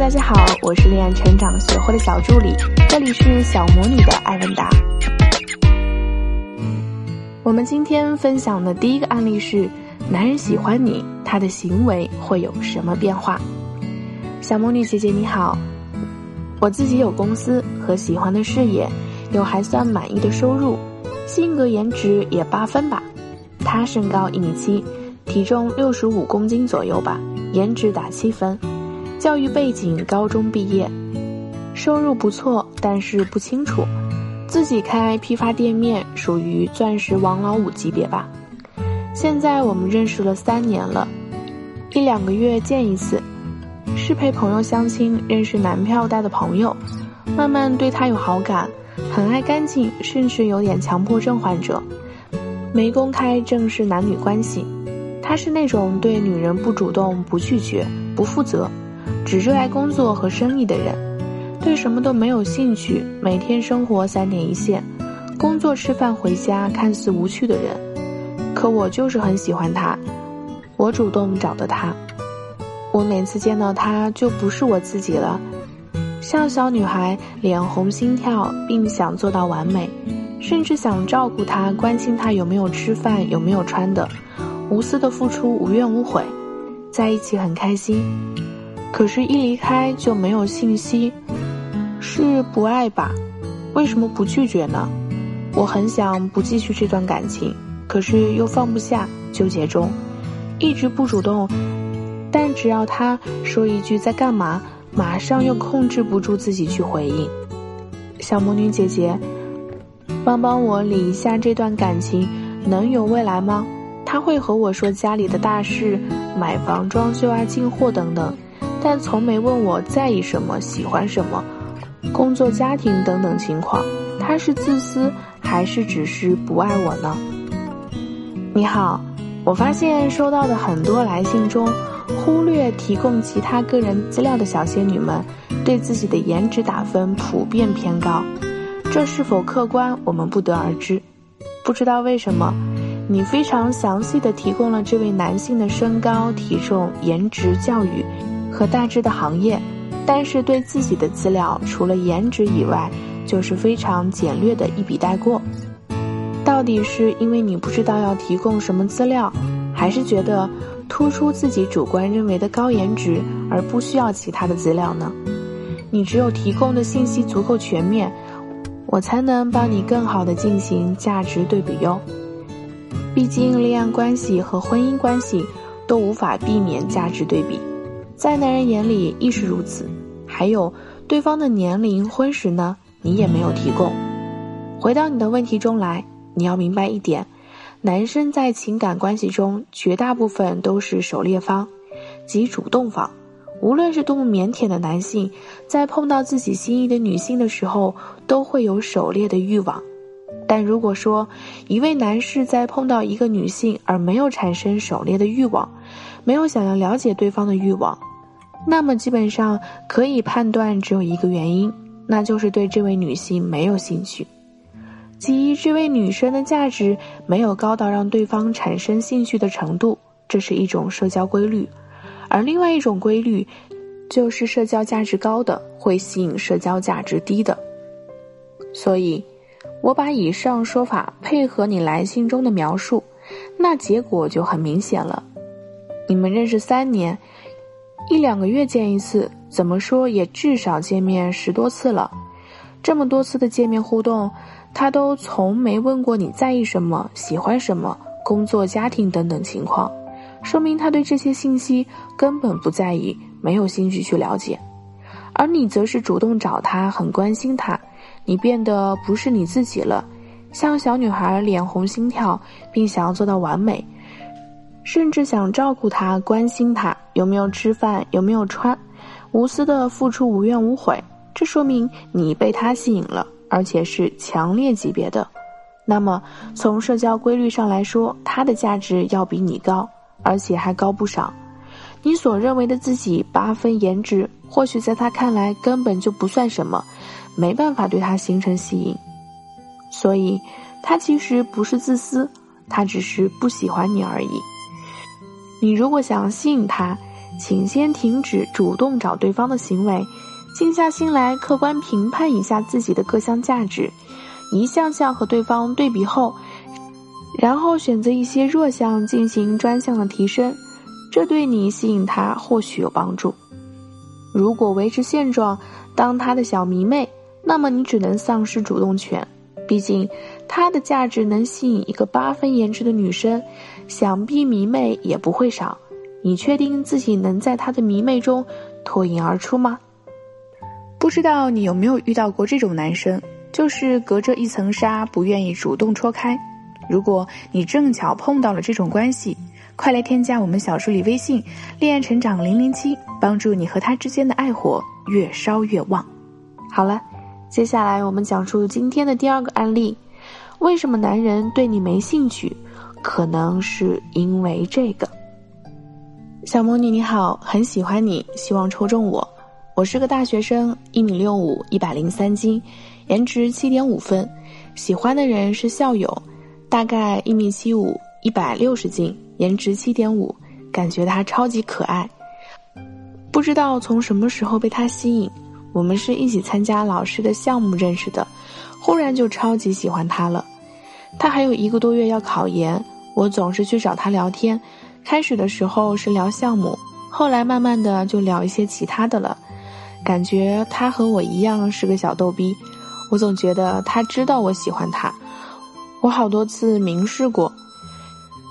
大家好，我是恋爱成长学会的小助理，这里是小魔女的艾文达。我们今天分享的第一个案例是：男人喜欢你，他的行为会有什么变化？小魔女姐姐你好，我自己有公司和喜欢的事业，有还算满意的收入，性格颜值也八分吧。他身高一米七，体重六十五公斤左右吧，颜值打七分。教育背景高中毕业，收入不错，但是不清楚。自己开批发店面，属于钻石王老五级别吧。现在我们认识了三年了，一两个月见一次，是陪朋友相亲认识男票带的朋友，慢慢对他有好感，很爱干净，甚至有点强迫症患者。没公开正式男女关系，他是那种对女人不主动、不拒绝、不负责。只热爱工作和生意的人，对什么都没有兴趣，每天生活三点一线，工作、吃饭、回家，看似无趣的人。可我就是很喜欢他，我主动找的他。我每次见到他就不是我自己了，像小女孩，脸红心跳，并想做到完美，甚至想照顾他，关心他有没有吃饭，有没有穿的，无私的付出，无怨无悔，在一起很开心。可是，一离开就没有信息，是不爱吧？为什么不拒绝呢？我很想不继续这段感情，可是又放不下，纠结中，一直不主动。但只要他说一句在干嘛，马上又控制不住自己去回应。小魔女姐姐，帮帮我理一下这段感情，能有未来吗？他会和我说家里的大事，买房、装修啊、进货等等。但从没问我在意什么、喜欢什么，工作、家庭等等情况，他是自私还是只是不爱我呢？你好，我发现收到的很多来信中，忽略提供其他个人资料的小仙女们，对自己的颜值打分普遍偏高，这是否客观，我们不得而知。不知道为什么，你非常详细的提供了这位男性的身高、体重、颜值、教育。和大致的行业，但是对自己的资料除了颜值以外，就是非常简略的一笔带过。到底是因为你不知道要提供什么资料，还是觉得突出自己主观认为的高颜值而不需要其他的资料呢？你只有提供的信息足够全面，我才能帮你更好的进行价值对比哟。毕竟恋爱关系和婚姻关系都无法避免价值对比。在男人眼里亦是如此，还有对方的年龄、婚史呢，你也没有提供。回到你的问题中来，你要明白一点：男生在情感关系中，绝大部分都是狩猎方，即主动方。无论是多么腼腆的男性，在碰到自己心仪的女性的时候，都会有狩猎的欲望。但如果说一位男士在碰到一个女性而没有产生狩猎的欲望，没有想要了解对方的欲望，那么基本上可以判断只有一个原因，那就是对这位女性没有兴趣，即这位女生的价值没有高到让对方产生兴趣的程度，这是一种社交规律。而另外一种规律，就是社交价值高的会吸引社交价值低的。所以，我把以上说法配合你来信中的描述，那结果就很明显了。你们认识三年。一两个月见一次，怎么说也至少见面十多次了。这么多次的见面互动，他都从没问过你在意什么、喜欢什么、工作、家庭等等情况，说明他对这些信息根本不在意，没有兴趣去了解。而你则是主动找他，很关心他，你变得不是你自己了，像小女孩脸红心跳，并想要做到完美。甚至想照顾他、关心他有没有吃饭、有没有穿，无私的付出、无怨无悔。这说明你被他吸引了，而且是强烈级别的。那么从社交规律上来说，他的价值要比你高，而且还高不少。你所认为的自己八分颜值，或许在他看来根本就不算什么，没办法对他形成吸引。所以，他其实不是自私，他只是不喜欢你而已。你如果想要吸引他，请先停止主动找对方的行为，静下心来客观评判一下自己的各项价值，一项项和对方对比后，然后选择一些弱项进行专项的提升，这对你吸引他或许有帮助。如果维持现状，当他的小迷妹，那么你只能丧失主动权。毕竟，他的价值能吸引一个八分颜值的女生，想必迷妹也不会少。你确定自己能在他的迷妹中脱颖而出吗？不知道你有没有遇到过这种男生，就是隔着一层纱，不愿意主动戳开。如果你正巧碰到了这种关系，快来添加我们小助理微信“恋爱成长零零七”，帮助你和他之间的爱火越烧越旺。好了，接下来我们讲述今天的第二个案例：为什么男人对你没兴趣？可能是因为这个。小魔女你好，很喜欢你，希望抽中我。我是个大学生，一米六五，一百零三斤，颜值七点五分。喜欢的人是校友，大概一米七五，一百六十斤，颜值七点五，感觉他超级可爱。不知道从什么时候被他吸引，我们是一起参加老师的项目认识的，忽然就超级喜欢他了。他还有一个多月要考研，我总是去找他聊天。开始的时候是聊项目，后来慢慢的就聊一些其他的了。感觉他和我一样是个小逗逼，我总觉得他知道我喜欢他，我好多次明示过。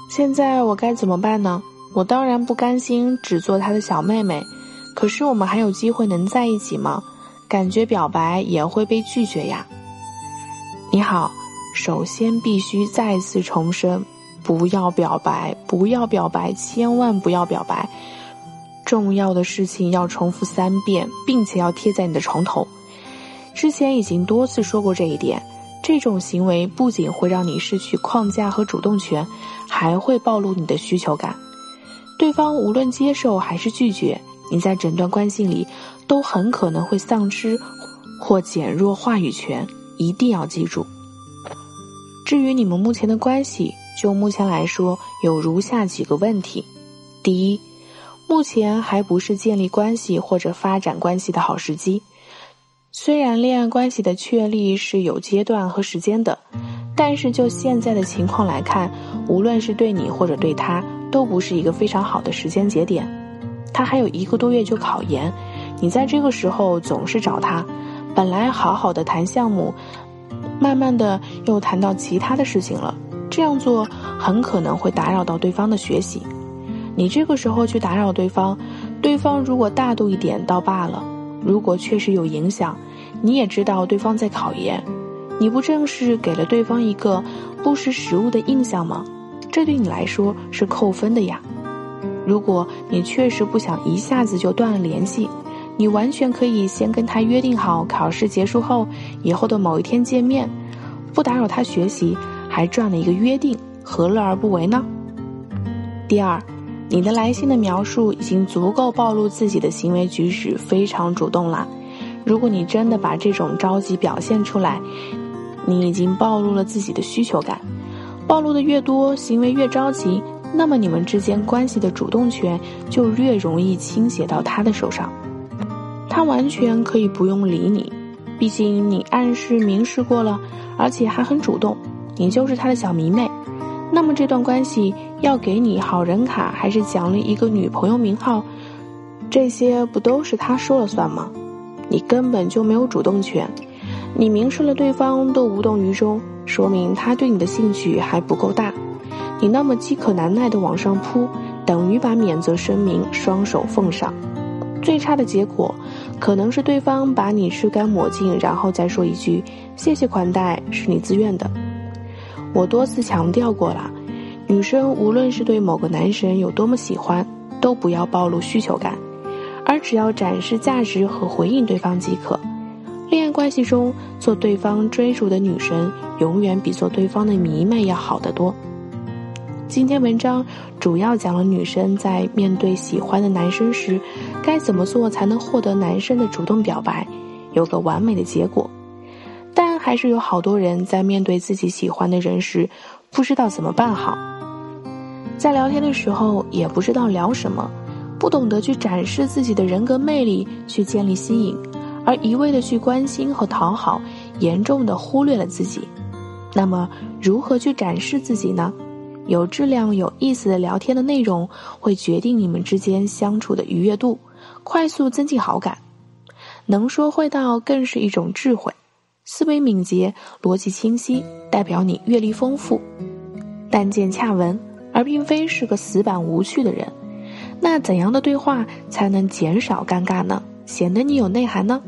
现在我该怎么办呢？我当然不甘心只做他的小妹妹，可是我们还有机会能在一起吗？感觉表白也会被拒绝呀。你好，首先必须再次重申。不要表白，不要表白，千万不要表白！重要的事情要重复三遍，并且要贴在你的床头。之前已经多次说过这一点。这种行为不仅会让你失去框架和主动权，还会暴露你的需求感。对方无论接受还是拒绝，你在整段关系里都很可能会丧失或减弱话语权。一定要记住。至于你们目前的关系，就目前来说，有如下几个问题：第一，目前还不是建立关系或者发展关系的好时机。虽然恋爱关系的确立是有阶段和时间的，但是就现在的情况来看，无论是对你或者对他，都不是一个非常好的时间节点。他还有一个多月就考研，你在这个时候总是找他，本来好好的谈项目，慢慢的又谈到其他的事情了。这样做很可能会打扰到对方的学习，你这个时候去打扰对方，对方如果大度一点倒罢了，如果确实有影响，你也知道对方在考研，你不正是给了对方一个不识时务的印象吗？这对你来说是扣分的呀。如果你确实不想一下子就断了联系，你完全可以先跟他约定好，考试结束后以后的某一天见面，不打扰他学习。还赚了一个约定，何乐而不为呢？第二，你的来信的描述已经足够暴露自己的行为举止非常主动了。如果你真的把这种着急表现出来，你已经暴露了自己的需求感。暴露的越多，行为越着急，那么你们之间关系的主动权就越容易倾斜到他的手上。他完全可以不用理你，毕竟你暗示明示过了，而且还很主动。你就是他的小迷妹，那么这段关系要给你好人卡还是奖励一个女朋友名号？这些不都是他说了算吗？你根本就没有主动权，你明示了对方都无动于衷，说明他对你的兴趣还不够大。你那么饥渴难耐的往上扑，等于把免责声明双手奉上。最差的结果，可能是对方把你吃干抹净，然后再说一句谢谢款待，是你自愿的。我多次强调过了，女生无论是对某个男神有多么喜欢，都不要暴露需求感，而只要展示价值和回应对方即可。恋爱关系中做对方追逐的女神，永远比做对方的迷妹要好得多。今天文章主要讲了女生在面对喜欢的男生时，该怎么做才能获得男生的主动表白，有个完美的结果。但还是有好多人在面对自己喜欢的人时，不知道怎么办好。在聊天的时候也不知道聊什么，不懂得去展示自己的人格魅力，去建立吸引，而一味的去关心和讨好，严重的忽略了自己。那么，如何去展示自己呢？有质量、有意思的聊天的内容，会决定你们之间相处的愉悦度，快速增进好感。能说会道更是一种智慧，思维敏捷、逻辑清晰，代表你阅历丰富。但见恰闻，而并非是个死板无趣的人。那怎样的对话才能减少尴尬呢？显得你有内涵呢？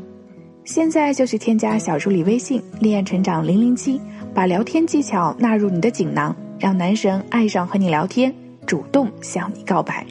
现在就去添加小助理微信“恋爱成长零零七”，把聊天技巧纳入你的锦囊，让男神爱上和你聊天，主动向你告白。